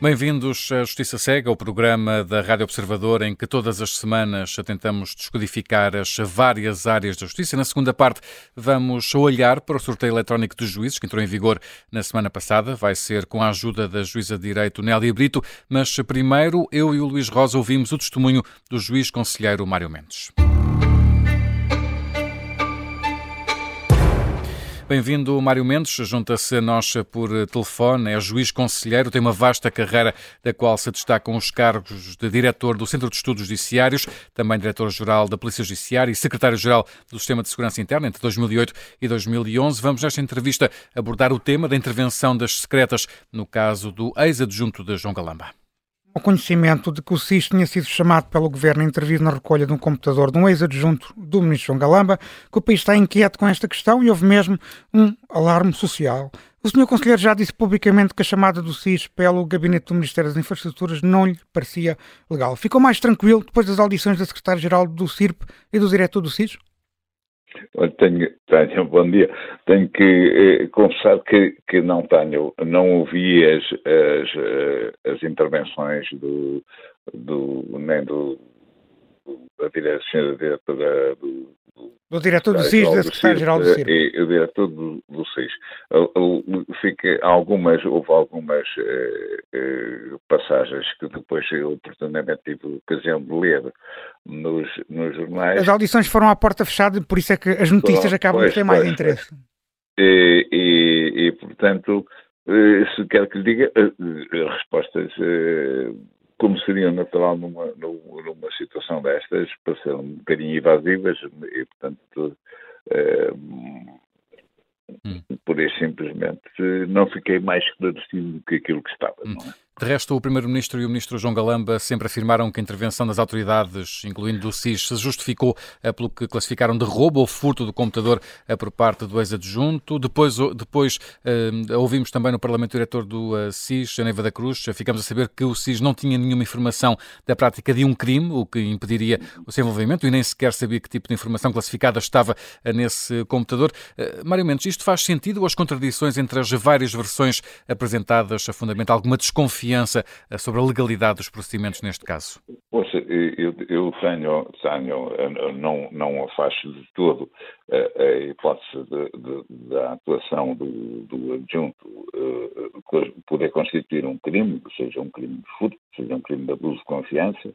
Bem-vindos à Justiça Cega, o programa da Rádio Observador em que todas as semanas tentamos descodificar as várias áreas da justiça. Na segunda parte, vamos olhar para o sorteio eletrónico dos juízes que entrou em vigor na semana passada. Vai ser com a ajuda da juíza de direito Nélia Brito, mas primeiro eu e o Luís Rosa ouvimos o testemunho do juiz conselheiro Mário Mendes. Bem-vindo, Mário Mendes. Junta-se a nós por telefone. É juiz conselheiro, tem uma vasta carreira da qual se destacam os cargos de diretor do Centro de Estudos Judiciários, também diretor-geral da Polícia Judiciária e secretário-geral do Sistema de Segurança Interna entre 2008 e 2011. Vamos, nesta entrevista, abordar o tema da intervenção das secretas no caso do ex-adjunto de João Galamba o conhecimento de que o SIS tinha sido chamado pelo governo a intervir na recolha de um computador de um ex-adjunto do ministro Galamba, que o país está inquieto com esta questão e houve mesmo um alarme social. O senhor conselheiro já disse publicamente que a chamada do SIS pelo gabinete do Ministério das Infraestruturas não lhe parecia legal. Ficou mais tranquilo depois das audições da secretária-geral do CIRP e do diretor do SIS? Tenho, tenho, bom dia. Tenho que eh, confessar que, que não tenho, não ouvi as, as, eh, as intervenções do, do, nem do, direção diretora do, do, do diretor do SIS, da secretária-geral do SIS. E o diretor do, do SIS. Fica, algumas, houve algumas eh, eh, passagens que depois eu oportunamente tive ocasião de ler nos, nos jornais. As audições foram à porta fechada, por isso é que as notícias acabam de ter mais pois, interesse. E, e, e, portanto, eh, se quer que lhe diga, eh, respostas como seria natural numa, numa situação destas, pareceram um bocadinho evasivas e, portanto, eh, hum. por isso simplesmente não fiquei mais esclarecido do que aquilo que estava. Hum. Não é? De resto, o Primeiro-Ministro e o Ministro João Galamba sempre afirmaram que a intervenção das autoridades, incluindo do SIS, se justificou eh, pelo que classificaram de roubo ou furto do computador eh, por parte do ex-adjunto. Depois, depois uh, ouvimos também no Parlamento Diretor do SIS, Neiva da Cruz, ficamos a saber que o SIS não tinha nenhuma informação da prática de um crime, o que impediria o seu envolvimento, e nem sequer sabia que tipo de informação classificada estava nesse computador. Mário Mendes, isto faz sentido ou as contradições entre as várias versões apresentadas a fundamento alguma desconfiança eh, sobre a legalidade dos procedimentos neste caso? Poxa, eu, eu tenho, tenho, não, não afasto de todo a, eh, a hipótese da atuação do, do adjunto uh, poder constituir um crime, seja um crime de furto, seja um crime de abuso de confiança,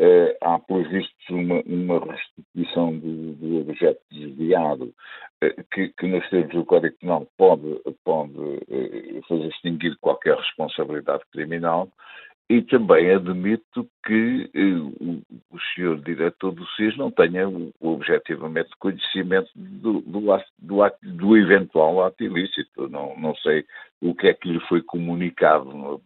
Uh, há, pelos vistos, uma, uma restituição do, do objeto desviado uh, que, que, nos termos do Código Penal pode, pode uh, fazer extinguir qualquer responsabilidade criminal e também admito que o, o senhor diretor do SIS não tenha objetivamente conhecimento do, do, ato, do, ato, do eventual ato ilícito. Não, não sei o que é que lhe foi comunicado,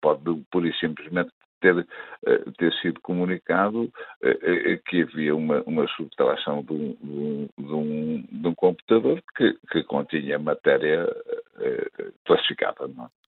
pode pura e simplesmente ter, eh, ter sido comunicado eh, eh, que havia uma, uma subtração de um, de, um, de um, computador que, que continha matéria classificada. Não é?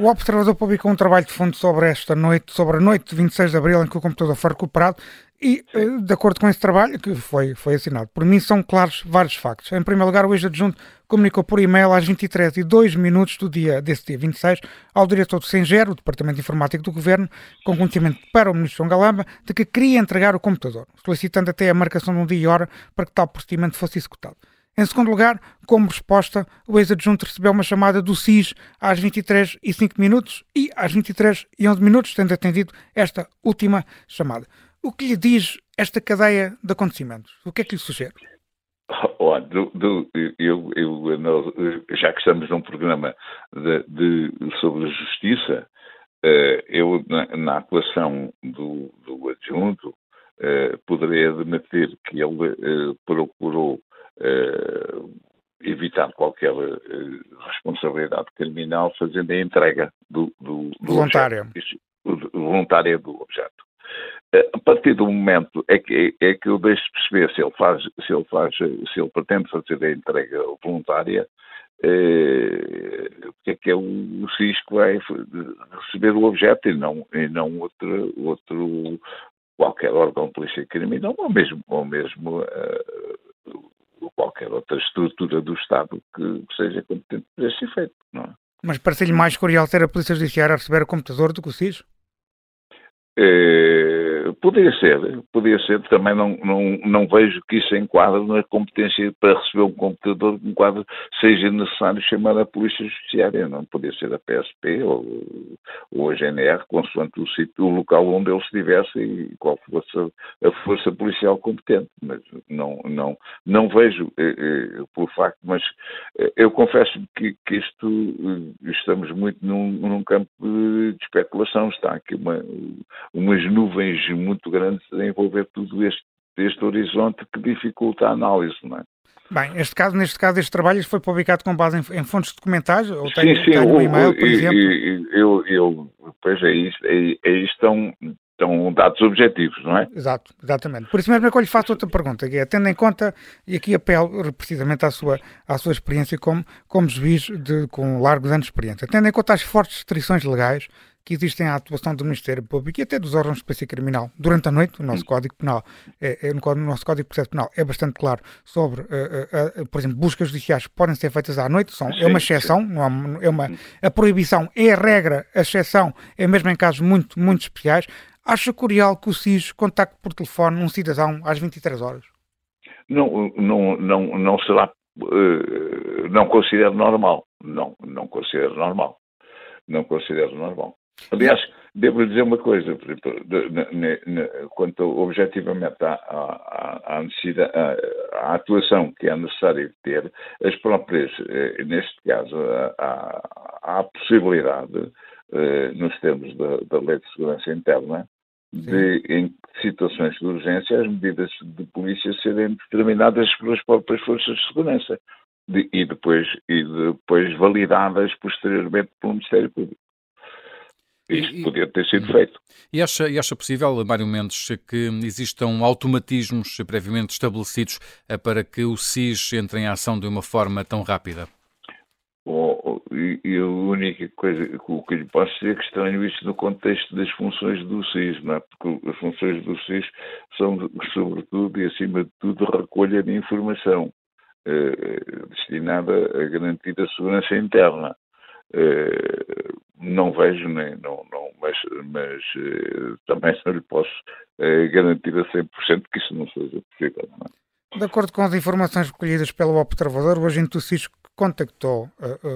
O Observador publicou um trabalho de fundo sobre esta noite, sobre a noite de 26 de abril em que o computador foi recuperado e, Sim. de acordo com esse trabalho, que foi, foi assinado por mim, são claros vários factos. Em primeiro lugar, o ex-adjunto comunicou por e-mail às 23 e 2 minutos do dia, desse dia 26 ao diretor do SENGER, o Departamento de Informática do Governo, com conhecimento para o ministro João Galamba, de que queria entregar o computador, solicitando até a marcação de um dia e hora para que tal procedimento fosse executado. Em segundo lugar, como resposta, o ex-adjunto recebeu uma chamada do SIS às 23 e 5 minutos e às 23 e 11 minutos, tendo atendido esta última chamada. O que lhe diz esta cadeia de acontecimentos? O que é que lhe sugere? Olha, do, do, eu, eu, já que estamos num programa de, de, sobre justiça, eh, eu, na, na atuação do, do adjunto, eh, poderei admitir que ele eh, procurou evitar qualquer uh, responsabilidade criminal fazendo a entrega do, do, do voluntária. Objeto, voluntária do objeto. Uh, a partir do momento é que, é que eu deixo de perceber se ele faz, se ele faz, se ele pretende fazer a entrega voluntária, porque é que é o que vai receber o objeto e não, e não outro, outro qualquer órgão de polícia criminal ou mesmo, ou mesmo uh, qualquer outra estrutura do Estado que seja competente para esse efeito. Não é? Mas parece-lhe mais curioso ter a Polícia Judiciária a receber o computador do que o SIS? Eh, podia ser, podia ser, também não, não, não vejo que isso enquadre na competência para receber um computador, que enquadre seja necessário chamar a Polícia Judiciária, não podia ser a PSP ou, ou a GNR, consoante o, sítio, o local onde ele estivesse e qual fosse a, a força policial competente, mas não, não, não vejo eh, eh, por facto, mas eh, eu confesso que, que isto, eh, estamos muito num, num campo de especulação, está aqui uma umas nuvens muito grandes a envolver tudo este, este horizonte que dificulta a análise, não é? Bem, este caso, neste caso, este trabalho foi publicado com base em, em fontes documentais? Ou tem, sim, sim, tem um e-mail, por exemplo? Eu, eu, pois é isto, é, é isto estão, estão dados objetivos, não é? Exato, exatamente. Por isso mesmo é que eu lhe faço outra pergunta, que é, tendo em conta, e aqui apelo precisamente à sua, à sua experiência como, como juiz de, com largos anos de experiência, tendo em conta as fortes restrições legais que existem à atuação do Ministério Público e até dos órgãos de polícia criminal durante a noite. O nosso hum. Código Penal, é, é, no nosso Código de Processo Penal é bastante claro sobre, uh, uh, uh, por exemplo, buscas judiciais que podem ser feitas à noite. São, é uma exceção, não é, é uma, a proibição é a regra, a exceção é mesmo em casos muito, muito especiais. Acha curioso que o SIS contacte por telefone um cidadão às 23 horas? Não, não, não, não será, não considero normal. Não, não considero normal. Não considero normal. Aliás, devo dizer uma coisa, quanto objetivamente à, à, à, à, atuação que é necessário ter, as próprias, eh, neste caso, há, há a possibilidade, eh, nos termos da, da Lei de Segurança Interna, de, em situações de urgência, as medidas de polícia serem determinadas pelas próprias forças de segurança de, e, depois, e depois validadas posteriormente pelo Ministério Público. Isto e, podia ter sido feito. E acha, e acha possível, Mário Mendes, que existam automatismos previamente estabelecidos eh, para que o SIS entre em ação de uma forma tão rápida? Oh, e, e, a única coisa o que lhe posso dizer é que estranho isto no contexto das funções do SIS, não é? porque as funções do SIS são, sobretudo e acima de tudo, recolha de informação eh, destinada a garantir a segurança interna. Eh, não vejo, nem, não, não, mas, mas eh, também não lhe posso eh, garantir a 100% que isso não seja possível. Não é? De acordo com as informações recolhidas pelo Observador, o agente do CISC contactou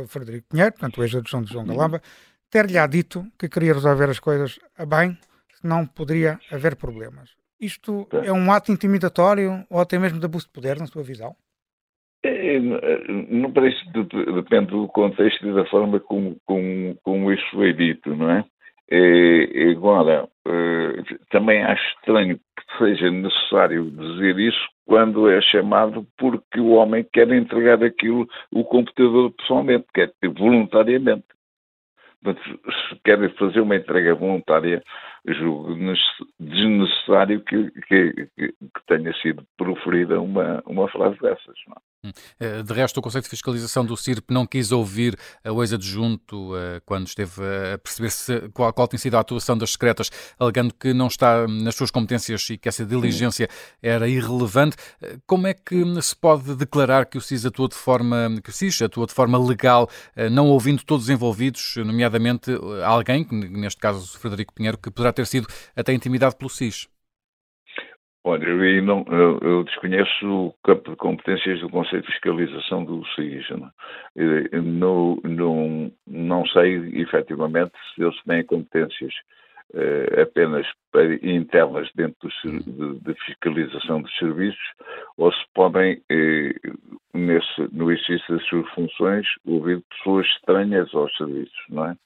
Frederico Pinheiro, portanto o ex-adjunto de João Galamba, ter-lhe dito que queria resolver as coisas a bem, senão poderia haver problemas. Isto é um ato intimidatório ou até mesmo de abuso de poder, na sua visão? É, não parece depende do contexto e da forma como, como, como isso foi dito, não é? é agora, é, também acho estranho que seja necessário dizer isso quando é chamado porque o homem quer entregar aquilo, o computador pessoalmente, quer voluntariamente. Portanto, se querem fazer uma entrega voluntária, julgo desnecessário que, que, que, tenha sido proferida uma, uma frase dessas. Não é? Hum. Eh, de resto, o Conselho de Fiscalização do CIRP não quis ouvir o ex-adjunto eh, quando esteve a perceber qual, qual tem sido a atuação das secretas, alegando que não está nas suas competências e que essa diligência era irrelevante. Eh, como é que se pode declarar que o CIS atuou de forma, que o CIS atuou de forma legal, não ouvindo todos os envolvidos, nomeadamente alguém, neste caso Frederico Pinheiro, que poderá ter sido até intimidado pelo CIS? Olha, eu, não, eu, eu, desconheço o campo de competências do Conselho de Fiscalização do SIS. Não, não, não sei, efetivamente, se eles têm competências eh, apenas para, internas dentro do, de, de, fiscalização dos serviços ou se podem, eh, nesse, no exercício das suas funções, ouvir pessoas estranhas aos serviços, não é?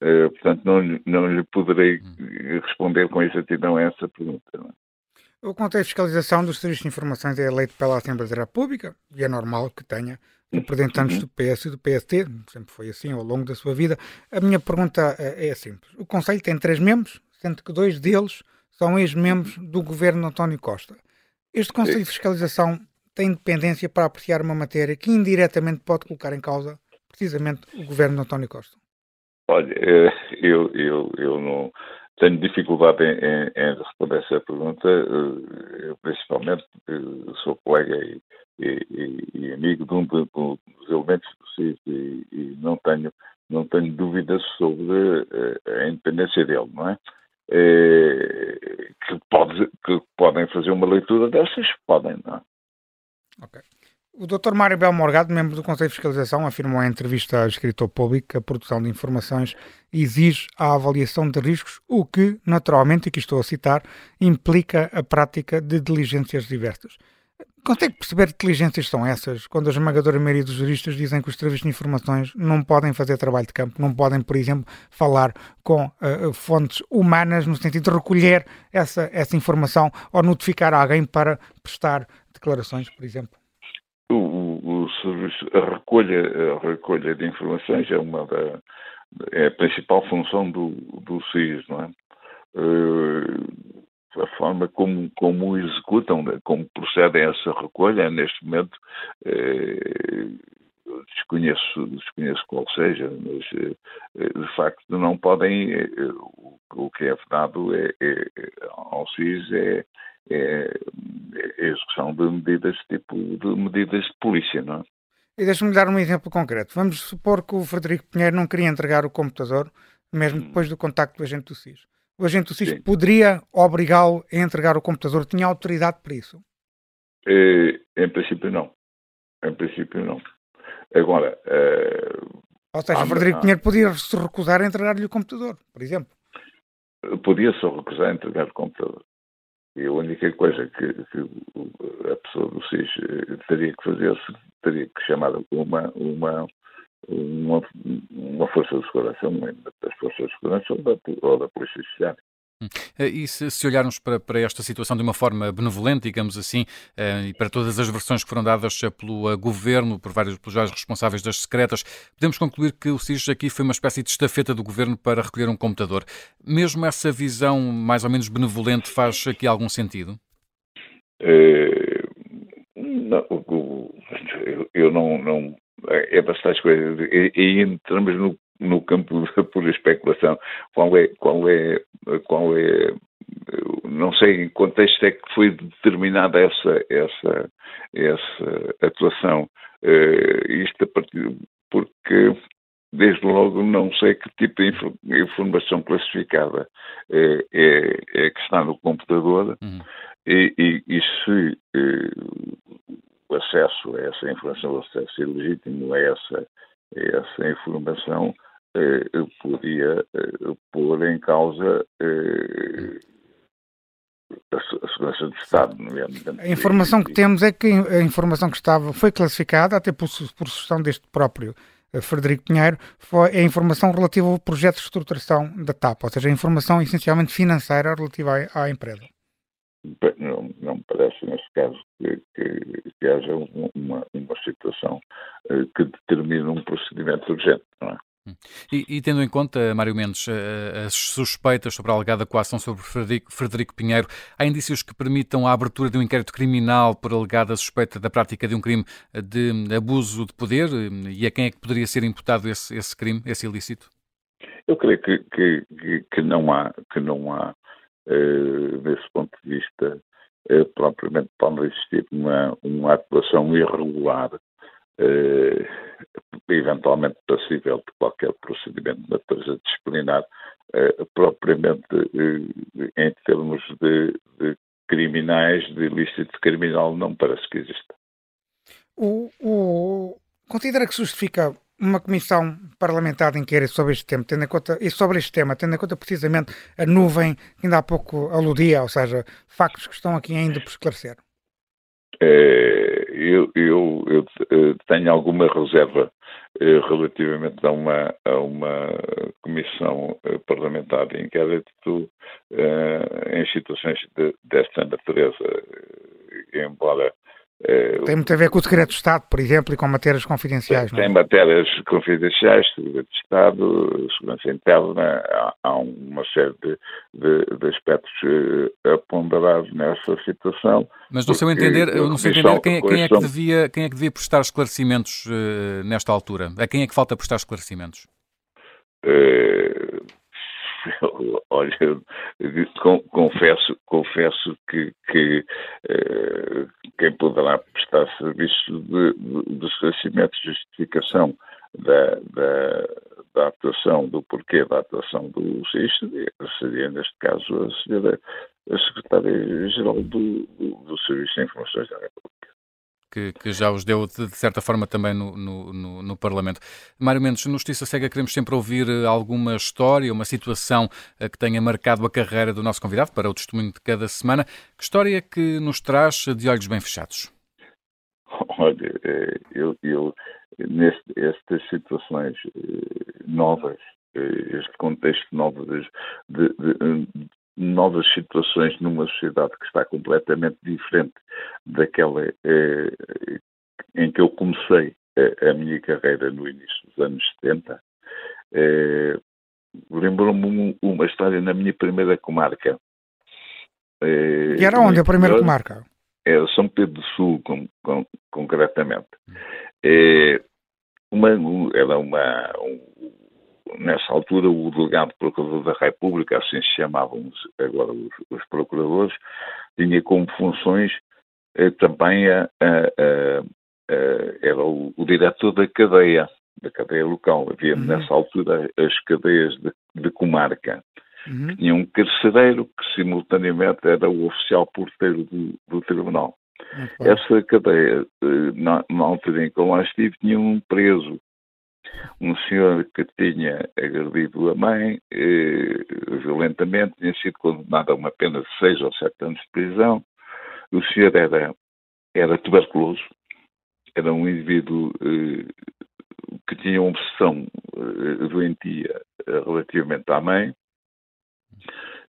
Eh, portanto, não, não lhe poderei hum. responder com exatidão a essa pergunta. É? O Conselho de Fiscalização dos Serviços de Informações é eleito pela Assembleia da República e é normal que tenha representantes do PS e do PST, sempre foi assim ao longo da sua vida. A minha pergunta eh, é simples. O Conselho tem três membros, sendo que dois deles são ex-membros do governo António Costa. Este Conselho de Fiscalização tem independência para apreciar uma matéria que indiretamente pode colocar em causa precisamente o governo de António Costa? Olha, eh, eu, eu, eu não tenho dificuldade em, em, em, responder essa pergunta, eh, eu, principalmente porque sou colega e, e, e amigo de um dos elementos do e, e, não tenho não tenho dúvidas sobre a independência dele, não é? que, pode, que podem fazer uma leitura dessas, podem, não é? Ok. O Dr. Mário Bel Morgado, membro do Conselho de Fiscalização, afirmou em entrevista ao escritor público que a produção de informações exige a avaliação de riscos, o que, naturalmente, e que estou a citar, implica a prática de diligências diversas. Consegue perceber que diligências são essas, quando a esmagadora maioria dos juristas dizem que os serviços de informações não podem fazer trabalho de campo, não podem, por exemplo, falar com uh, fontes humanas no sentido de recolher essa, essa informação ou notificar alguém para prestar declarações, por exemplo? O, o, o a recolha, a recolha de informações é uma da, é a principal função do, do SIS, não é? Uh, a forma como, como executam, né, como procedem a essa recolha, neste momento, eh, desconheço, desconheço qual seja, mas eh, de facto não podem, eh, o que é vedado é, é, ao SIS é, é, é, a execução de medidas tipo de medidas de polícia, não é? E deixa-me dar um exemplo concreto. Vamos supor que o Frederico Pinheiro não queria entregar o computador, mesmo hum. depois do contacto do agente do SIS. O agente do SIS Sim. poderia obrigá-lo a entregar o computador? Tinha autoridade para isso? É, em princípio, não. Em princípio, não. Agora. Ou seja, há, Frederico Pinheiro podia se recusar a entregar-lhe o computador, por exemplo. Podia se recusar a entregar o computador. E a única coisa que, que a pessoa do SIS eh, teria que fazer teria que chamar uma, uma, uma, uma força de segurança, uma das forças de segurança ou da, ou da Polícia Judiciária. Hum. Eh, e se, se, olharmos para, para, esta situação de uma forma benevolente, digamos assim, eh, e para todas as versões que foram dadas pelo uh, governo, por vários, pelos vários responsáveis das secretas, podemos concluir que o SIS aqui foi uma espécie de estafeta do governo para recolher um computador. Mesmo essa visão mais ou menos benevolente faz aqui algum sentido? É, não, eu, não, não, é, é bastante coisas. E, e entramos no, no campo da pura especulação. Qual é, qual é, qual é, não sei em que contexto é que foi determinada essa, essa, essa atuação. Uh, isto a partir, porque desde logo não sei que tipo de informação classificada é, é, é que está no computador uhum. e, e, e, se eh, o acesso a essa informação, o acesso ilegítimo a essa, a essa informação, podia eh, pôr em causa eh, a segurança do Estado. A informação que temos é que a informação que estava, foi classificada, até por, por sugestão deste próprio eh, Frederico Pinheiro, foi a informação relativa ao projeto de estruturação da TAP, ou seja, a informação essencialmente financeira relativa à, à empresa. Não, não me parece, nesse caso, que, que, que haja uma, uma situação que determine um procedimento urgente, não é? E, e, tendo em conta, Mário Mendes, eh, as suspeitas sobre a alegada coação sobre Frederico, Frederico, Pinheiro, há indícios que permitam a abertura de um inquérito criminal por alegada suspeita da prática de um crime de abuso de poder? E a quem é que poderia ser imputado esse, esse crime, esse ilícito? Eu creio que, que, que, não há, que não há uh, desse ponto de vista, uh, propriamente pode existir uma, uma atuação irregular, eventualmente passível de qualquer procedimento de natureza disciplinar, propriamente em termos de, de criminais, de ilícito criminal, não parece que exista. O, o, considera que justifica uma comissão parlamentar de inquérito sobre este tema, tendo em conta, e sobre este tema, tendo em conta precisamente a nuvem que ainda há pouco aludia, ou seja, factos que estão aqui ainda por esclarecer? É, eu, eu, eu, eh, tenho alguma reserva eh, relativamente a uma, a uma comissão eh, parlamentar de inquérito em situações de, desta natureza, embora eh, tem muito a ver com o segredo de Estado, por exemplo, e com matérias confidenciais, tem, não é? Tem matérias confidenciais, segredo de Estado, segurança interna, há, há uma série de, de, de aspectos uh, a ponderar nessa situação. Mas no seu entender, no seu entender quem, quem, é que devia, quem é que devia prestar esclarecimentos uh, nesta altura? A quem é que falta prestar esclarecimentos? Uh, olha, confesso, confesso que, que uh, quem poderá prestar serviço de, de, de esclarecimento de justificação da, da, da atuação, do porquê da atuação do SIS, seria, neste caso, a a secretária-geral do, do, do Serviço de Informações da República que, que, já os deu de, certa forma também no, no, no, no, Parlamento. Mário Mendes, no Justiça Cega queremos sempre ouvir eh, alguma história, uma situação eh, que tenha marcado a carreira do nosso convidado para o testemunho de cada semana. Que história que nos traz de olhos bem fechados? Olha, eh, eu, eu nestas situações novas, este contexto novo de, de, novas situações numa sociedade que está completamente diferente daquela eh, em que eu comecei a, a, minha carreira no início dos anos 70. Eh, Lembrou-me uma história na minha primeira comarca. Eh, e era onde a primeira comarca? Era São Pedro do Sul, com, com, concretamente. Eh, uma, era uma, um, nessa altura, o delegado procurador da República, assim se chamavam agora os, os procuradores, tinha como funções eh, também a, a, a, era o, o, diretor da cadeia, da cadeia local. Havia uhum. nessa altura as cadeias de, de comarca. Uhum. Tinha um carcereiro que simultaneamente era o oficial porteiro do, do tribunal. Essa cadeia, eh, na, na altura em que eu lá estive, tinha um preso um senhor que tinha agredido a mãe eh, violentamente, tinha sido condenado a uma pena de seis ou sete anos de prisão. O senhor era, era tuberculoso, era um indivíduo eh, que tinha uma obsessão eh, doentia eh, relativamente à mãe.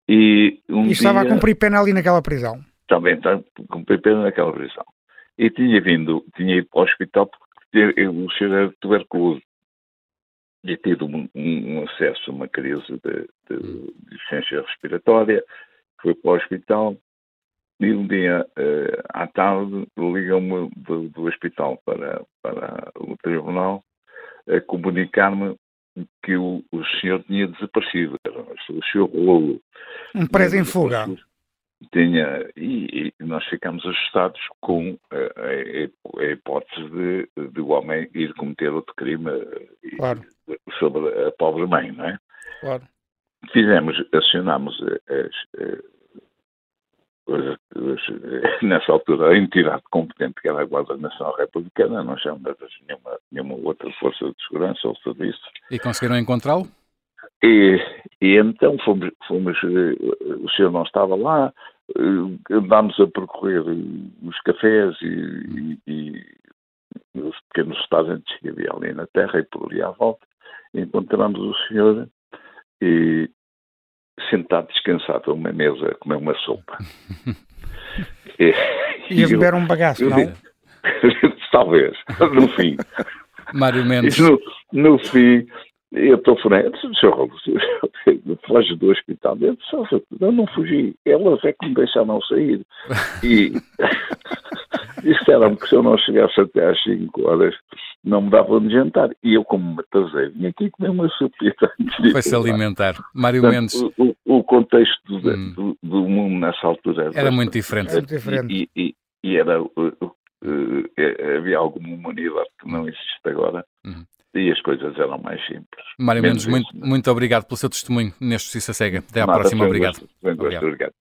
E, um e estava dia, a cumprir pena ali naquela prisão. Também estava a cumprir pena naquela prisão. E tinha vindo, tinha ido para o hospital porque o senhor era tuberculoso tinha tido um, um, acesso a uma crise de, de, de licença respiratória, foi para o hospital e um dia uh, à tarde ligam-me do, do, hospital para, para o tribunal a comunicar-me que o, o senhor tinha desaparecido, o senhor Rolo. Um preso em fuga. Tinha, e, e, nós ficamos assustados com a, a, a hipótese de, de, o homem ir cometer outro crime claro. sobre a pobre mãe, não é? Claro. Fizemos, acionámos as, as, as, nessa altura a entidade competente que era a Guarda Nacional Republicana, não chamamos nenhuma, nenhuma outra força de segurança ou serviço. E conseguiram encontrá-lo? E, e então fomos, fomos, eh, o senhor não estava lá, eh, andámos a percorrer os cafés e, e, e os pequenos restaurantes que havia ali na terra e por ali à volta, encontramos o senhor e, sentado descansado a uma mesa a comer uma sopa. e, e a beber um bagaço, não? Talvez, no fim. Mário Mendes. No, no fim, eu estou furando, senhor foge do hospital. Eu, disse, eu não fugi, elas é que me deixaram sair. E disseram-me que se eu não chegasse até às 5 horas não me davam de jantar. E eu, como me atrasei, vim aqui comer uma sopita. Foi-se alimentar. Mário Portanto, Mendes. O, o contexto do, hum. do, do, mundo nessa altura era, era muito diferente. Era diferente. E, e, e era, uh, uh, havia alguma humanidade que não existe agora. Hum e as coisas eram mais simples. Mário Mendes, muito, muito obrigado pelo seu testemunho neste Justiça Cega. Até à Nada, próxima. Obrigado. Gosto, obrigado. obrigado.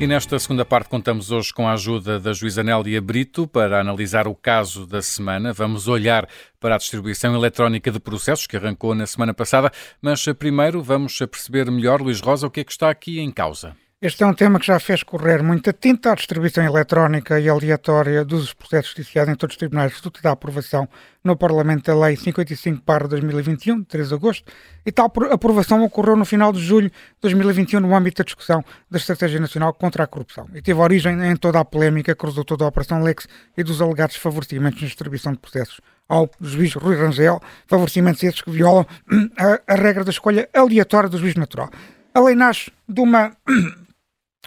E nesta segunda parte contamos hoje com a ajuda da juíza Nélia Brito para analisar o caso da semana. Vamos olhar para a distribuição eletrónica de processos que arrancou na semana passada, mas primeiro vamos perceber melhor, Luís Rosa, o que é que está aqui em causa. Este é um tema que já fez correr muita tinta à distribuição eletrónica e aleatória dos processos judiciais em todos os tribunais, fruto da aprovação no Parlamento da Lei 55 2021, de 3 de agosto, e tal aprovação ocorreu no final de julho de 2021 no âmbito da discussão da Estratégia Nacional contra a Corrupção e teve origem em toda a polémica que resultou da Operação Lex e dos alegados favorecimentos na distribuição de processos ao juiz Rui Rangel, favorecimentos esses que violam a, a regra da escolha aleatória do juiz natural. A lei nasce de uma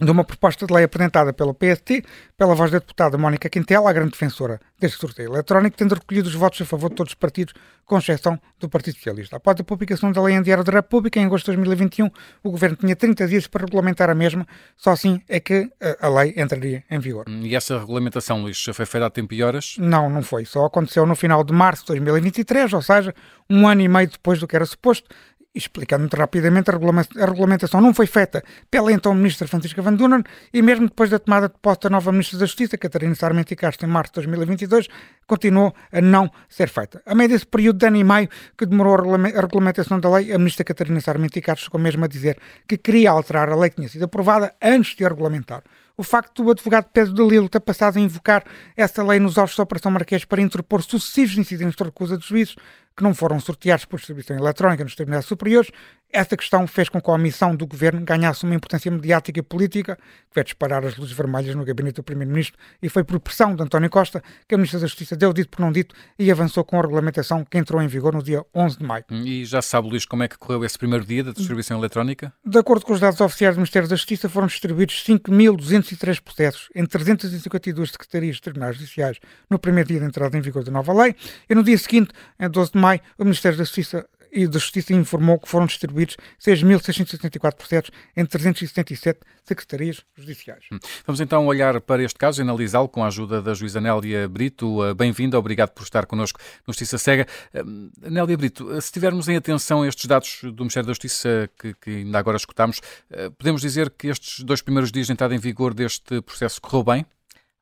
de uma proposta de lei apresentada pelo PST, pela voz da deputada Mónica Quintela, a grande defensora deste sorteio eletrónico, tendo recolhido os votos a favor de todos os partidos, com exceção do Partido Socialista. Após a publicação da lei em Diário da República, em agosto de 2021, o Governo tinha 30 dias para regulamentar a mesma, só assim é que eh, a lei entraria em vigor. E essa regulamentação, Luís, já foi feita há tempo e horas? Não, não foi. Só aconteceu no final de março de 2023, ou seja, um ano e meio depois do que era suposto, explicando muito rapidamente, a regulamentação não foi feita pela então Ministra Francisca Van Dunen e mesmo depois da tomada de posse da nova Ministra da Justiça, Catarina Sarmento Castro, em março de 2022, continuou a não ser feita. A meio desse período de ano e meio que demorou a regulamentação da lei, a Ministra Catarina Sarmento Castro chegou mesmo a dizer que queria alterar a lei que tinha sido aprovada antes de a regulamentar o facto do advogado Pedro de Lilo ter passado a invocar essa lei nos autos da Operação Marquês para interpor sucessivos incidentes de recusa de juízos que não foram sorteados por distribuição eletrónica nos tribunais superiores, esta questão fez com que a omissão do governo ganhasse uma importância mediática e política, que vai disparar as luzes vermelhas no gabinete do primeiro-ministro, e foi por pressão de António Costa que a Ministra da Justiça deu dito por não dito e avançou com a regulamentação que entrou em vigor no dia 11 de maio. E já sabe, Luís, como é que correu esse primeiro dia da distribuição eletrónica? De acordo com os dados oficiais do Ministério da Justiça, foram distribuídos 5.203 processos em 352 secretarias de tribunais judiciais no primeiro dia de entrada em vigor da nova lei, e no dia seguinte, em 12 de maio, o Ministério da Justiça e da Justiça informou que foram distribuídos 6.674 processos em 377 secretarias judiciais. Hum. Vamos então olhar para este caso e analisá-lo com a ajuda da juíza Nélia Brito. Uh, bem-vinda, obrigado por estar connosco no Justiça Cega. Hum, Nélia Brito, uh, se tivermos em atenção estes dados do Ministério da Justiça que, que ainda agora escutámos, uh, podemos dizer que estes dois primeiros dias de entrada em vigor deste processo correu bem?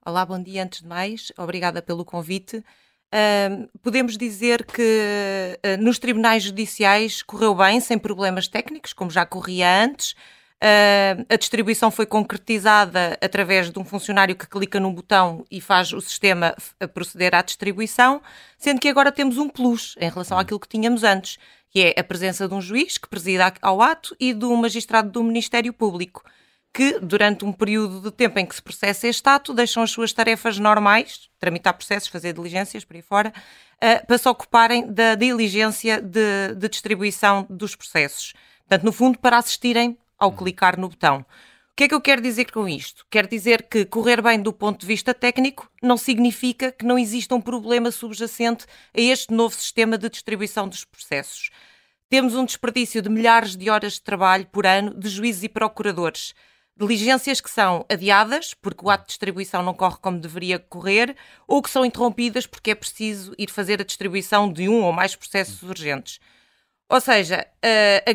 Olá, bom dia antes de mais. Obrigada pelo convite. Uh, podemos dizer que uh, nos tribunais judiciais correu bem, sem problemas técnicos, como já corria antes. Uh, a distribuição foi concretizada através de um funcionário que clica num botão e faz o sistema proceder à distribuição, sendo que agora temos um plus em relação àquilo que tínhamos antes, que é a presença de um juiz que presida ao ato e de um magistrado do Ministério Público que, durante um período de tempo em que se processa este ato, deixam as suas tarefas normais, tramitar processos, fazer diligências, por aí fora, uh, para se ocuparem da diligência de, de, distribuição dos processos. Portanto, no fundo, para assistirem ao clicar no botão. O que é que eu quero dizer com isto? Quero dizer que correr bem do ponto de vista técnico não significa que não exista um problema subjacente a este novo sistema de distribuição dos processos. Temos um desperdício de milhares de horas de trabalho por ano de juízes e procuradores diligências que são adiadas, porque o ato de distribuição não corre como deveria correr, ou que são interrompidas porque é preciso ir fazer a distribuição de um ou mais processos urgentes. Ou seja,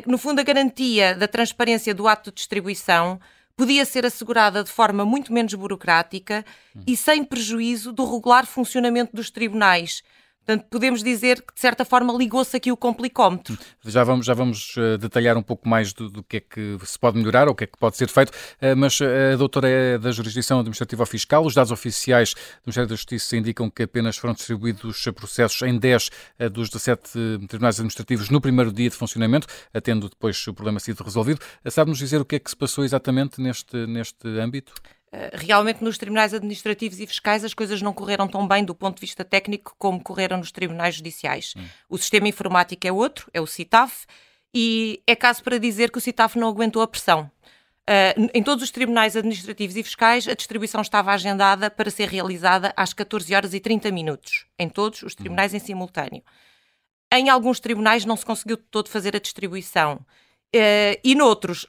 no fundo, a garantia da transparência do ato de distribuição podia ser assegurada de forma muito menos burocrática e sem prejuízo do regular funcionamento dos tribunais Portanto, podemos dizer que, de certa forma, ligou-se aqui o complicómetro. Já vamos, já vamos uh, detalhar um pouco mais do, do, que é que se pode melhorar ou o que é que pode ser feito, uh, mas uh, a doutora é da Jurisdição Administrativa Fiscal. Os dados oficiais do Ministério da Justiça indicam que apenas foram distribuídos processos em 10 dos 17 tribunais administrativos no primeiro dia de funcionamento, tendo depois o problema sido resolvido. Sabe-nos dizer o que é que se passou exatamente neste, neste âmbito? Eh, realmente nos tribunais administrativos e fiscais as coisas não correram tão bem do ponto de vista técnico como correram nos tribunais judiciais. Hum. O sistema informático é outro, é o CITAF, e é caso para dizer que o CITAF não aguentou a pressão. Uh, em todos os tribunais administrativos e fiscais, a distribuição estava agendada para ser realizada às 14 horas e 30 minutos, em todos os tribunais hum. em simultâneo. Em alguns tribunais não se conseguiu todo fazer a distribuição. Uh, e noutros,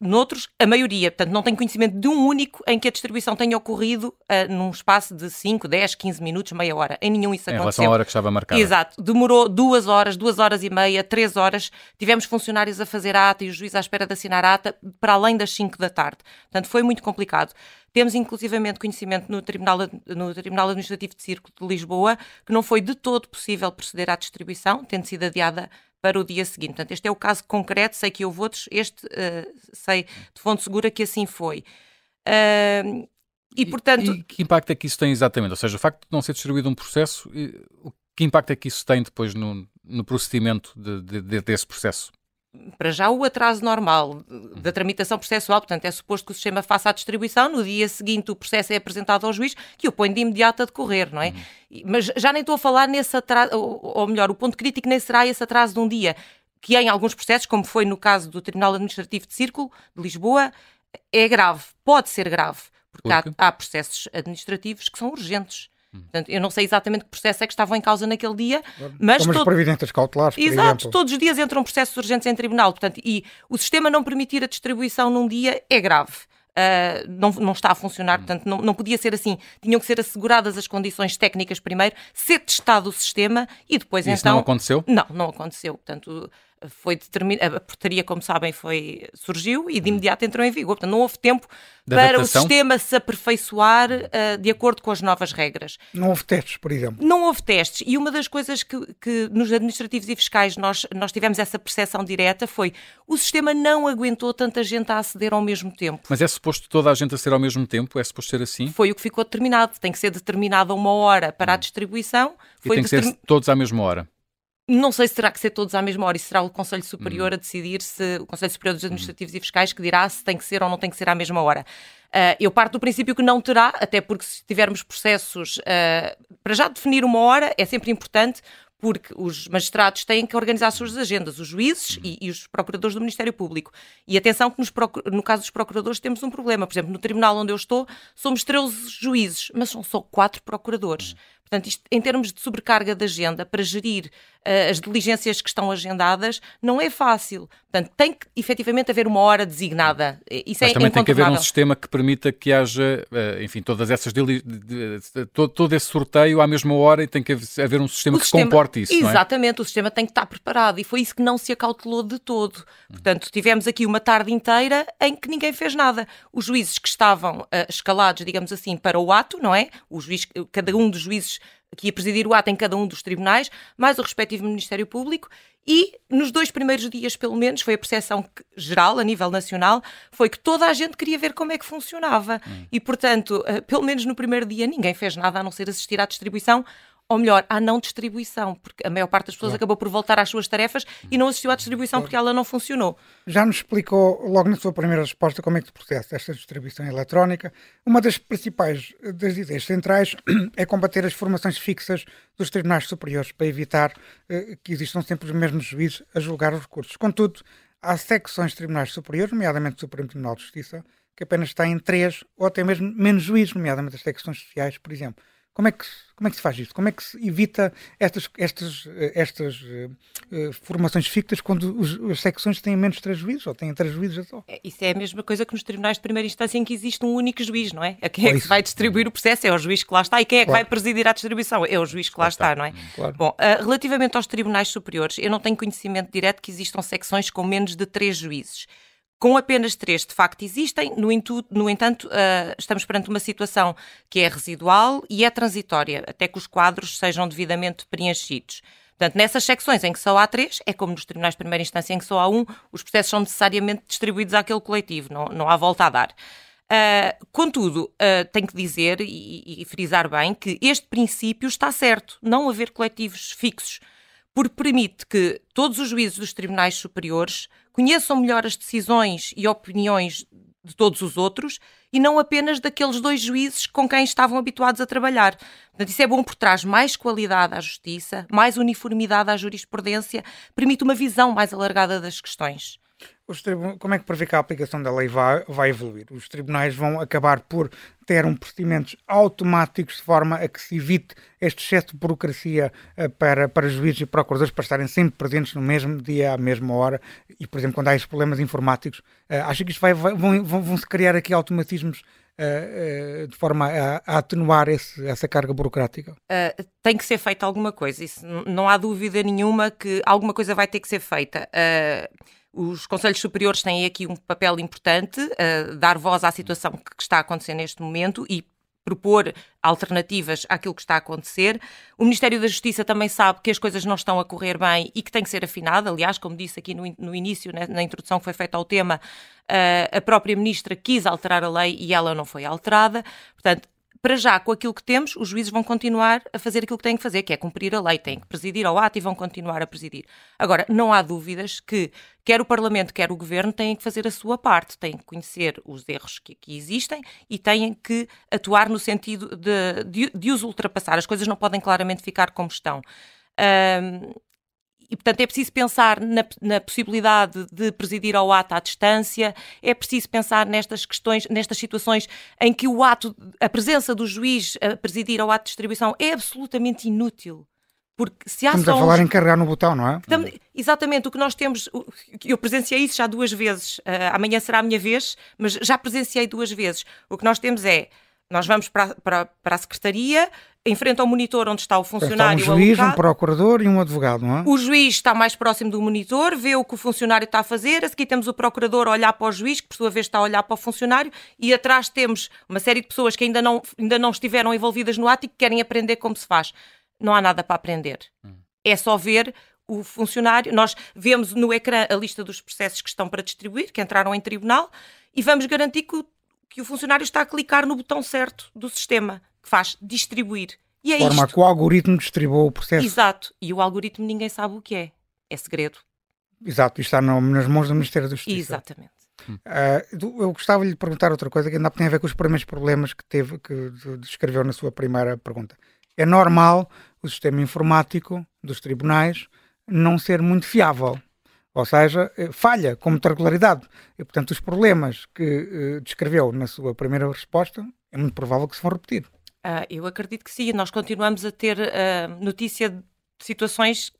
noutros, a maioria, portanto, não tenho conhecimento de um único em que a distribuição tenha ocorrido uh, num espaço de 5, 10, 15 minutos, meia hora. Em nenhum isso aconteceu. Em relação à hora que estava marcada. Exato. Demorou duas horas, duas horas e meia, três horas. Tivemos funcionários a fazer a ata e o juiz à espera de assinar a ata para além das 5 da tarde. Portanto, foi muito complicado. Temos inclusivamente conhecimento no Tribunal, no Tribunal Administrativo de Círculo de Lisboa que não foi de todo possível proceder à distribuição, tendo sido adiada para o dia seguinte. Portanto, este é o caso concreto, sei que houve outros, este uh, sei de fonte segura que assim foi. Uh, e, portanto... E, que impacto é que isso tem exatamente? Ou seja, o facto de não ser distribuído um processo, que impacto é que isso tem depois no, no procedimento de, de, desse processo? Para já o atraso normal da tramitação processual, portanto é suposto que o sistema faça a distribuição, no dia seguinte o processo é apresentado ao juiz, que o põe de imediato a decorrer, não é? Uhum. Mas já nem estou a falar nesse atraso, ou melhor, o ponto crítico nem será esse atraso de um dia, que em alguns processos, como foi no caso do Tribunal Administrativo de Círculo de Lisboa, é grave, pode ser grave, porque há, há, processos administrativos que são urgentes. Hum. Portanto, eu não sei exatamente que processo é que estavam em causa naquele dia, mas. Como todo... as previdências cautelares. Por Exato, exemplo. todos os dias entram processos urgentes em tribunal. Portanto, e o sistema não permitir a distribuição num dia é grave. Uh, não, não, está a funcionar, portanto, não, não, podia ser assim. Tinham que ser asseguradas as condições técnicas primeiro, ser testado o sistema e depois Isso então. não aconteceu? Não, não aconteceu. Portanto, foi determinada, a portaria, como sabem, foi, surgiu e de imediato entrou em vigor. Portanto, não houve tempo da para adaptação? o sistema se aperfeiçoar uh, de acordo com as novas regras. Não houve testes, por exemplo? Não houve testes. E uma das coisas que, que nos administrativos e fiscais nós, nós tivemos essa percepção direta foi o sistema não aguentou tanta gente a aceder ao mesmo tempo. Mas é suposto toda a gente aceder ao mesmo tempo? É suposto ser assim? Foi o que ficou determinado. Tem que ser determinada uma hora para a distribuição. Foi e tem que ser todos à mesma hora? Não sei se terá que ser todos à mesma hora e será o Conselho Superior hum. a decidir se o Conselho Superior dos Administrativos hum. e Fiscais que dirá se tem que ser ou não tem que ser à mesma hora. Uh, eu parto do princípio que não terá, até porque se tivermos processos uh, para já definir uma hora é sempre importante, porque os magistrados têm que organizar as suas agendas, os juízes e, e, os procuradores do Ministério Público. E atenção que nos, no caso dos procuradores temos um problema. Por exemplo, no tribunal onde eu estou, somos 13 juízes, mas são só 4 procuradores. Portanto, isto, em termos de sobrecarga de agenda, para gerir uh, as diligências que estão agendadas, não é fácil. Portanto, tem que efetivamente haver uma hora designada. Isso Mas é também tem que haver um sistema que permita que haja, uh, enfim, todas essas todo, todo, esse sorteio à mesma hora e tem que haver um sistema o que sistema, comporte isso. Exatamente, é? o sistema tem que estar preparado e foi isso que não se acautelou de todo. Portanto, tivemos aqui uma tarde inteira em que ninguém fez nada. Os juízes que estavam uh, escalados, digamos assim, para o ato, não é? O juiz, cada um dos juízes que ia presidir o ato em cada um dos tribunais, mais o respectivo Ministério Público, e nos dois primeiros dias, pelo menos, foi a percepção geral, a nível nacional, foi que toda a gente queria ver como é que funcionava. Hum. E, portanto, uh, pelo menos no primeiro dia, ninguém fez nada a não ser assistir à distribuição ou melhor, à não distribuição, porque a maior parte das pessoas claro. acabou por voltar às suas tarefas e não assistiu à distribuição claro. porque ela não funcionou. Já nos explicou logo na sua primeira resposta como é que se processa esta distribuição eletrónica. Uma das principais das ideias centrais é combater as formações fixas dos tribunais superiores para evitar eh, que existam sempre os mesmos juízes a julgar os recursos. Contudo, há secções de tribunais superiores, nomeadamente o Supremo Tribunal de Justiça, que apenas está em três ou até mesmo menos juízes, nomeadamente as secções sociais, por exemplo. Como é que, como é que se faz isto? Como é que se evita estas, estas, estas uh, formações fictas quando os, as secções têm menos três juízes ou têm três juízes só? É, isso é a mesma coisa que nos tribunais de primeira instância em que existe um único juiz, não é? A quem é que vai distribuir o processo? É o juiz que lá está. E quem é que claro. vai presidir a distribuição? É o juiz que lá está, não é? Claro. Bom, uh, relativamente aos tribunais superiores, eu não tenho conhecimento direto que existam secções com menos de três juízes. Com apenas três, de facto, existem, no, no entanto, uh, estamos perante uma situação que é residual e é transitória, até que os quadros sejam devidamente preenchidos. Portanto, nessas secções em que só há três, é como nos tribunais de primeira instância em que só há um, os processos são necessariamente distribuídos àquele coletivo, não, não há volta a dar. Uh, contudo, uh, tenho que dizer e, e, frisar bem que este princípio está certo, não haver coletivos fixos, porque permite que todos os juízes dos tribunais superiores conheçam melhor as decisões e opiniões de todos os outros e não apenas daqueles dois juízes com quem estavam habituados a trabalhar. Portanto, isso é bom por trás mais qualidade à justiça, mais uniformidade à jurisprudência, permite uma visão mais alargada das questões como é que prevê que a aplicação da lei vai, vai evoluir? Os tribunais vão acabar por ter um procedimentos automáticos de forma a que se evite este excesso de burocracia uh, para, para juízes e procuradores para estarem sempre presentes no mesmo dia, à mesma hora e, por exemplo, quando há estes problemas informáticos, uh, acha que isto vai, vai vão, vão, se criar aqui automatismos Uh, uh, de forma a, a atenuar esse, essa carga burocrática? Uh, tem que ser feita alguma coisa, isso não há dúvida nenhuma que alguma coisa vai ter que ser feita. Os Conselhos Superiores têm aqui um papel importante, uh, dar voz à situação que está a acontecer neste momento e propor alternativas àquilo que está a acontecer. O Ministério da Justiça também sabe que as coisas não estão a correr bem e que tem que ser afinada. Aliás, como disse aqui no, no início, né, na introdução que foi feita ao tema, uh, a própria Ministra quis alterar a lei e ela não foi alterada. Portanto, para já, com aquilo que temos, os juízes vão continuar a fazer aquilo que têm que fazer, que é cumprir a lei, têm que presidir ao ato e vão continuar a presidir. Agora, não há dúvidas que quer o Parlamento, quer o Governo têm que fazer a sua parte, têm que conhecer os erros que, que existem e têm que atuar no sentido de, de, de, os ultrapassar. As coisas não podem claramente ficar como estão. Um, e, portanto, é preciso pensar na, na, possibilidade de presidir ao ato à distância, é preciso pensar nestas questões, nestas situações em que o ato, a presença do juiz a presidir ao ato de distribuição é absolutamente inútil. Porque se há Estamos a falar uns... em carregar no botão, não é? Estamos... Exatamente, o que nós temos, eu presenciei isso já duas vezes, uh, amanhã será a minha vez, mas já presenciei duas vezes. O que nós temos é, nós vamos para, para, para a secretaria, em frente ao monitor onde está o funcionário. Está um juiz, alocado. um procurador e um advogado, não é? O juiz está mais próximo do monitor, vê o que o funcionário está a fazer, a seguir temos o procurador a olhar para o juiz, que por sua vez está a olhar para o funcionário, e atrás temos uma série de pessoas que ainda não, ainda não estiveram envolvidas no ato e que querem aprender como se faz. Não há nada para aprender. Hum. É só ver o funcionário. Nós vemos no ecrã a lista dos processos que estão para distribuir, que entraram em tribunal, e vamos garantir que o, que o funcionário está a clicar no botão certo do sistema que faz distribuir. E é de forma isto. que o algoritmo distribua o processo. Exato. E o algoritmo ninguém sabe o que é. É segredo. Exato. E está nas mãos do Ministério da Justiça. Exatamente. Uh, eu gostava de lhe perguntar outra coisa que ainda tem a ver com os primeiros problemas que teve, que descreveu na sua primeira pergunta. É normal o sistema informático dos tribunais não ser muito fiável. Ou seja, eh, falha com muita regularidade. E, portanto, os problemas que uh, descreveu na sua primeira resposta é muito provável que se vão repetir. Uh, eu acredito que sim. Nós continuamos a ter uh, notícia de situações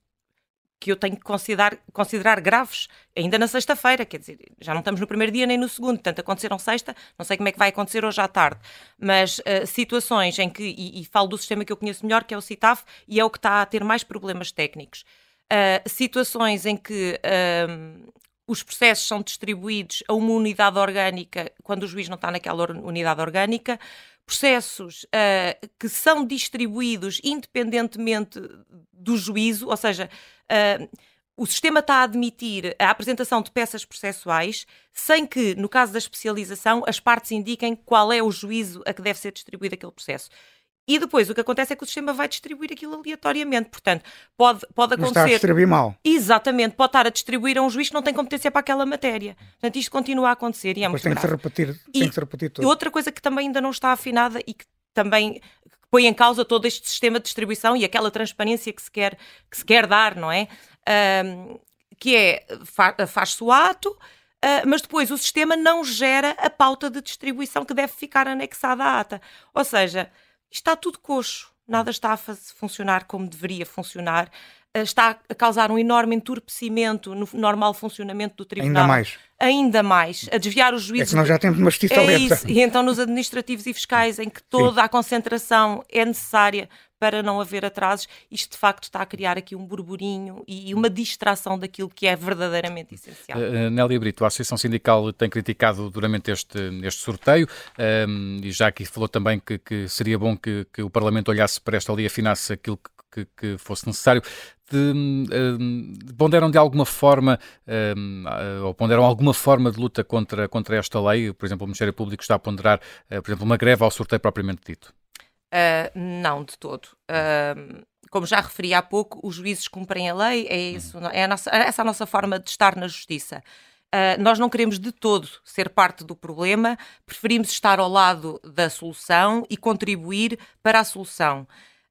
que eu tenho que considerar, considerar graves ainda na sexta-feira, quer dizer, já não estamos no primeiro dia nem no segundo, portanto aconteceram sexta, não sei como é que vai acontecer hoje à tarde, mas uh, situações em que, e, e, falo do sistema que eu conheço melhor, que é o CITAF, e é o que está a ter mais problemas técnicos. Uh, situações em que uh, os processos são distribuídos a uma unidade orgânica quando o juiz não está naquela unidade orgânica, processos uh, que são distribuídos independentemente do juízo, ou seja, uh, o sistema está a admitir a apresentação de peças processuais sem que, no caso da especialização, as partes indiquem qual é o juízo a que deve ser distribuído aquele processo. E depois o que acontece é que o sistema vai distribuir aquilo aleatoriamente. Portanto, pode, pode acontecer. Está a distribuir mal. Exatamente, pode estar a distribuir a um juiz que não tem competência para aquela matéria. Portanto, isto continua a acontecer e é muito tem grave. que, se repetir, e, tem que se repetir tudo. Outra coisa que também ainda não está afinada e que também põe em causa todo este sistema de distribuição e aquela transparência que se quer, que se quer dar, não é? Um, que é, faz-se o ato, Uh, mas depois o sistema não gera a pauta de distribuição que deve ficar anexada à ata. Ou seja, está tudo coxo, nada está a funcionar como deveria funcionar, uh, está a causar um enorme entorpecimento no normal funcionamento do tribunal. Ainda mais. Ainda mais, a desviar os juízes. É que nós já temos uma justiça é isso. E então nos administrativos e fiscais, em que toda Sim. a concentração é necessária para não haver atrasos, isto de facto está a criar aqui um burburinho e uma distração daquilo que é verdadeiramente essencial. Uh, Nélia Brito, a Associação Sindical tem criticado duramente este, este sorteio um, e já aqui falou também que, que seria bom que, que, o Parlamento olhasse para esta lei e afinasse aquilo que que, fosse necessário. De, de, ponderam de alguma forma, ou ponderam alguma forma de luta contra, contra esta lei? Por exemplo, o Ministério Público está a ponderar, por exemplo, uma greve ao sorteio propriamente dito? Uh, não, de todo. Uh, como já referi há pouco, os juízes cumprem a lei, é, isso, é a nossa, essa a nossa forma de estar na justiça. Uh, nós não queremos de todo ser parte do problema, preferimos estar ao lado da solução e contribuir para a solução.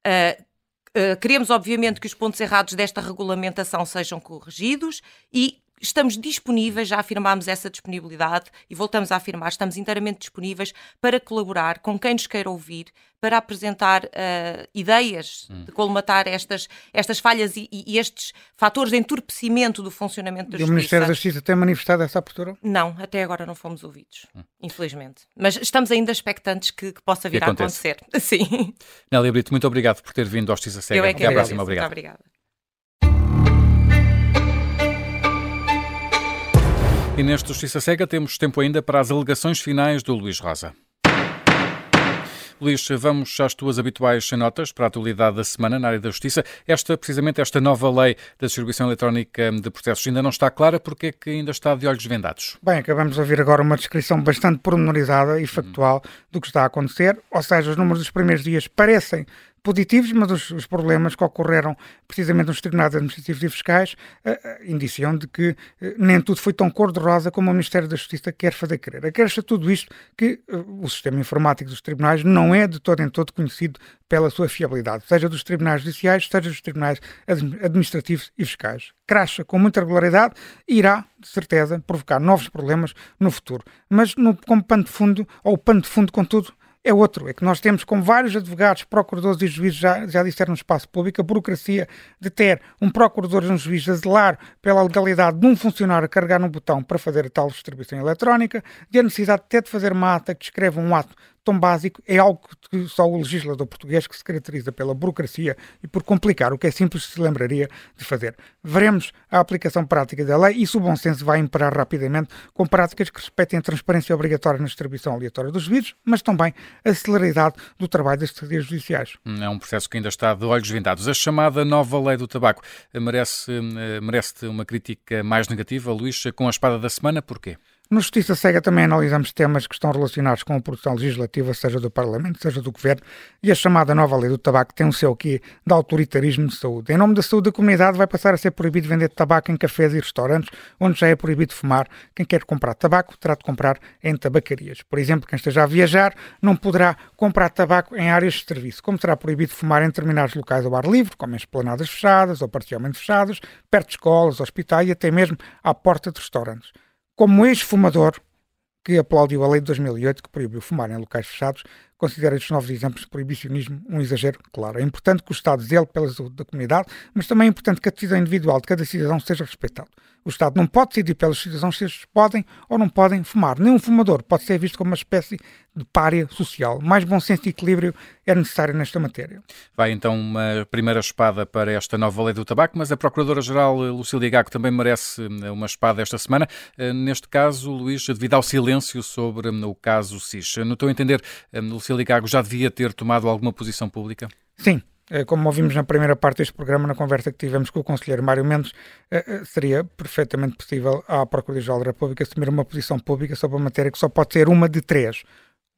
Uh, queremos, obviamente, que os pontos errados desta regulamentação sejam corrigidos e estamos disponíveis, já afirmámos essa disponibilidade e voltamos a afirmar, estamos inteiramente disponíveis para colaborar com quem nos queira ouvir, para apresentar uh, ideias hum. de colmatar estas, estas falhas e, e, estes fatores de entorpecimento do funcionamento da e justiça. E o Ministério da Justiça tem manifestado essa abertura? Não, até agora não fomos ouvidos, hum. infelizmente. Mas estamos ainda expectantes que, que possa vir a acontecer. Sim. Nélia Brito, muito obrigado por ter vindo ao Justiça Cega. Eu é que Até à próxima. Obrigado. Muito obrigada. E neste Justiça Cega temos tempo ainda para as alegações finais do Luís Rosa. Luís, vamos às tuas habituais notas para a atualidade da semana na área da Justiça. Esta, precisamente, esta nova lei da distribuição eletrónica de processos ainda não está clara, porque é que ainda está de olhos vendados? Bem, acabamos de ouvir agora uma descrição bastante pormenorizada e factual do que está a acontecer, ou seja, os números dos primeiros dias parecem positivos, mas os, os problemas que ocorreram precisamente nos tribunais administrativos e fiscais uh, uh, indiciam de que uh, nem tudo foi tão cor-de-rosa como o Ministério da Justiça quer fazer crer. Acresce tudo isto que o sistema informático dos tribunais não é de todo em todo conhecido pela sua fiabilidade, seja dos tribunais judiciais, seja dos tribunais administrativos e fiscais. Cracha com muita regularidade e irá, de certeza, provocar novos problemas no futuro. Mas no, como pano de fundo, ou pano de fundo, contudo, é outro. É que nós temos, como vários advogados, procuradores e juízes já, já disseram no espaço público, a burocracia de ter um procurador e um juiz a zelar pela legalidade de um funcionário a carregar no botão para fazer a tal distribuição eletrónica, de a necessidade de ter de fazer uma ata que descreva um ato tão básico é algo que só o legislador português, que se caracteriza pela burocracia e por complicar o que é simples, se lembraria de fazer. Veremos a aplicação prática da lei e se o bom senso vai imperar rapidamente com práticas que respeitem a transparência obrigatória na distribuição aleatória dos vídeos, mas também a celeridade do trabalho das secretarias judiciais. É um processo que ainda está de olhos vendados. A chamada nova lei do tabaco merece, merece uma crítica mais negativa, Luís, com a espada da semana, porquê? No Justiça Cega também analisamos temas que estão relacionados com a produção legislativa, seja do Parlamento, seja do Governo, e a chamada nova lei do tabaco tem o seu quê de autoritarismo de saúde. Em nome da saúde da comunidade vai passar a ser proibido vender tabaco em cafés e restaurantes, onde já é proibido fumar. Quem quer comprar tabaco terá de comprar em tabacarias. Por exemplo, quem esteja a viajar não poderá comprar tabaco em áreas de serviço, como será proibido fumar em determinados locais ao ar livre, como em esplanadas fechadas ou parcialmente fechadas, perto de escolas, hospitais e até mesmo à porta de restaurantes. Como ex-fumador, que aplaudiu a lei de 2008 que proibiu fumar em locais fechados, considera estes novos exemplos de proibicionismo um exagero claro. É importante que o Estado zele pela saúde da comunidade, mas também é importante que a decisão individual de cada cidadão seja respeitada. O Estado não pode decidir pelos cidadãos se eles podem ou não podem fumar. Nenhum fumador pode ser visto como uma espécie de párea social. Mais bom senso e equilíbrio é necessário nesta matéria. Vai então uma primeira espada para esta nova lei do tabaco, mas a Procuradora-Geral Lucília Gago também merece eh, uma espada esta semana. Eh, neste caso, Luís, devido ao silêncio sobre eh, o caso SIS. No teu entender, Lucília Gago já devia ter tomado alguma posição pública? Sim, como ouvimos na primeira parte deste programa, na conversa que tivemos com o Conselheiro Mário Mendes, seria perfeitamente possível à Procuradoria-Geral da República assumir uma posição pública sobre uma matéria que só pode ser uma de três.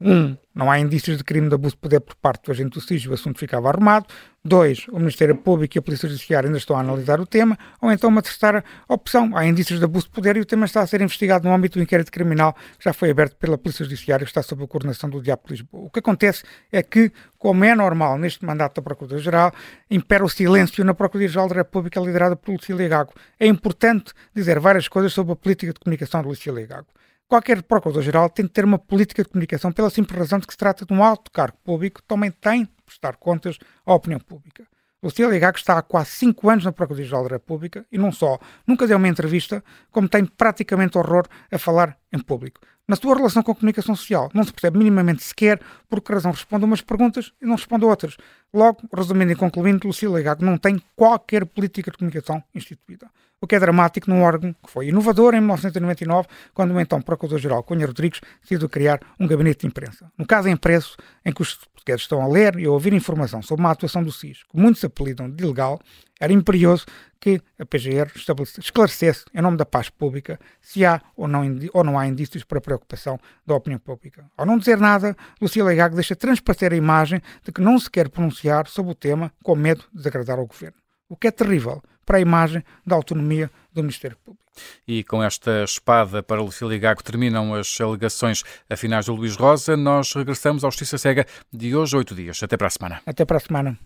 Um, não há indícios de crime de abuso de poder por parte do agente do SIS, o assunto ficava arrumado. Dois, o Ministério Público e a Polícia Judiciária ainda estão a analisar o tema. Ou então uma terceira opção, há indícios de abuso de poder e o tema está a ser investigado no âmbito do inquérito criminal que já foi aberto pela Polícia Judiciária, que está sob a coordenação do Diabo de Lisboa. O que acontece é que, como é normal neste mandato da Procuradoria-Geral, impera o silêncio na Procuradoria-Geral da República liderada por Lucília Gago. É importante dizer várias coisas sobre a política de comunicação de Lucília Gago. Qualquer Procurador-Geral tem de ter uma política de comunicação pela simples razão de que se trata de um alto cargo público que também tem de prestar contas à opinião pública. Lucília Gago está há quase 5 anos na Procuradoria-Geral da República e não só, nunca deu uma entrevista, como tem praticamente horror a falar em público. Na sua relação com a comunicação social, não se percebe minimamente sequer por que razão responde umas perguntas e não responde outras. Logo, resumindo e concluindo, Lucília Gago não tem qualquer política de comunicação instituída o que é dramático num órgão que foi inovador em 1999, quando o então Procurador-Geral Cunha Rodrigues decidiu criar um gabinete de imprensa. No caso em preço, em que os portugueses estão a ler e a ouvir informação sobre uma atuação do SIS, que muitos apelidam de ilegal, era imperioso que a PGR esclarecesse, em nome da paz pública, se há ou não, ou não há indícios para preocupação da opinião pública. Ao não dizer nada, Lucília Gago deixa transparecer a imagem de que não se quer pronunciar sobre o tema com medo de desagradar ao governo. O que é terrível, para a imagem da autonomia do Ministério Público. E com esta espada para Lucília Gago terminam as alegações a finais do Luís Rosa. Nós regressamos à Justiça Cega de hoje oito dias. Até para a semana. Até para a semana.